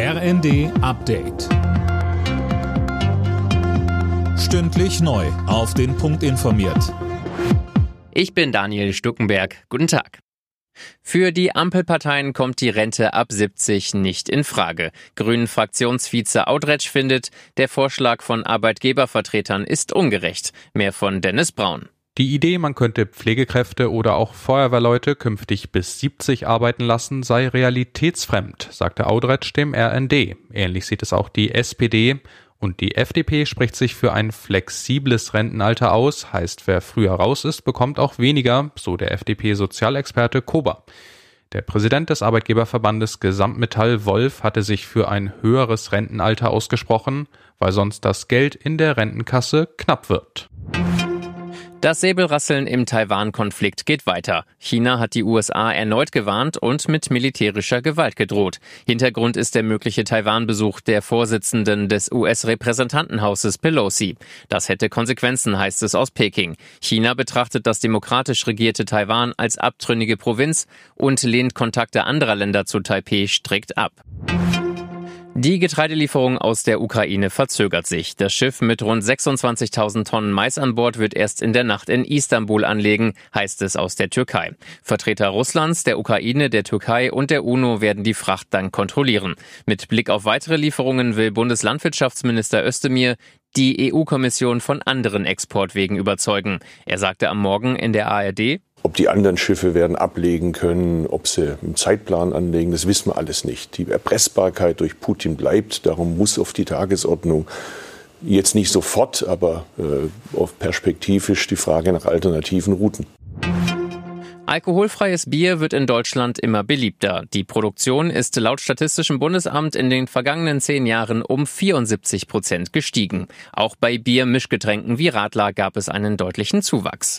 RND Update. Stündlich neu. Auf den Punkt informiert. Ich bin Daniel Stuckenberg. Guten Tag. Für die Ampelparteien kommt die Rente ab 70 nicht in Frage. Grünen Fraktionsvize Audretsch findet, der Vorschlag von Arbeitgebervertretern ist ungerecht. Mehr von Dennis Braun. Die Idee, man könnte Pflegekräfte oder auch Feuerwehrleute künftig bis 70 arbeiten lassen, sei realitätsfremd, sagte Audretsch dem RND. Ähnlich sieht es auch die SPD. Und die FDP spricht sich für ein flexibles Rentenalter aus, heißt, wer früher raus ist, bekommt auch weniger, so der FDP-Sozialexperte Kober. Der Präsident des Arbeitgeberverbandes Gesamtmetall Wolf hatte sich für ein höheres Rentenalter ausgesprochen, weil sonst das Geld in der Rentenkasse knapp wird. Das Säbelrasseln im Taiwan-Konflikt geht weiter. China hat die USA erneut gewarnt und mit militärischer Gewalt gedroht. Hintergrund ist der mögliche Taiwan-Besuch der Vorsitzenden des US-Repräsentantenhauses Pelosi. Das hätte Konsequenzen, heißt es aus Peking. China betrachtet das demokratisch regierte Taiwan als abtrünnige Provinz und lehnt Kontakte anderer Länder zu Taipeh strikt ab. Die Getreidelieferung aus der Ukraine verzögert sich. Das Schiff mit rund 26.000 Tonnen Mais an Bord wird erst in der Nacht in Istanbul anlegen, heißt es aus der Türkei. Vertreter Russlands, der Ukraine, der Türkei und der UNO werden die Fracht dann kontrollieren. Mit Blick auf weitere Lieferungen will Bundeslandwirtschaftsminister Özdemir die EU-Kommission von anderen Exportwegen überzeugen. Er sagte am Morgen in der ARD, ob die anderen Schiffe werden ablegen können, ob sie einen Zeitplan anlegen, das wissen wir alles nicht. Die Erpressbarkeit durch Putin bleibt, darum muss auf die Tagesordnung jetzt nicht sofort, aber äh, perspektivisch die Frage nach alternativen Routen. Alkoholfreies Bier wird in Deutschland immer beliebter. Die Produktion ist laut Statistischem Bundesamt in den vergangenen zehn Jahren um 74 Prozent gestiegen. Auch bei Biermischgetränken wie Radler gab es einen deutlichen Zuwachs.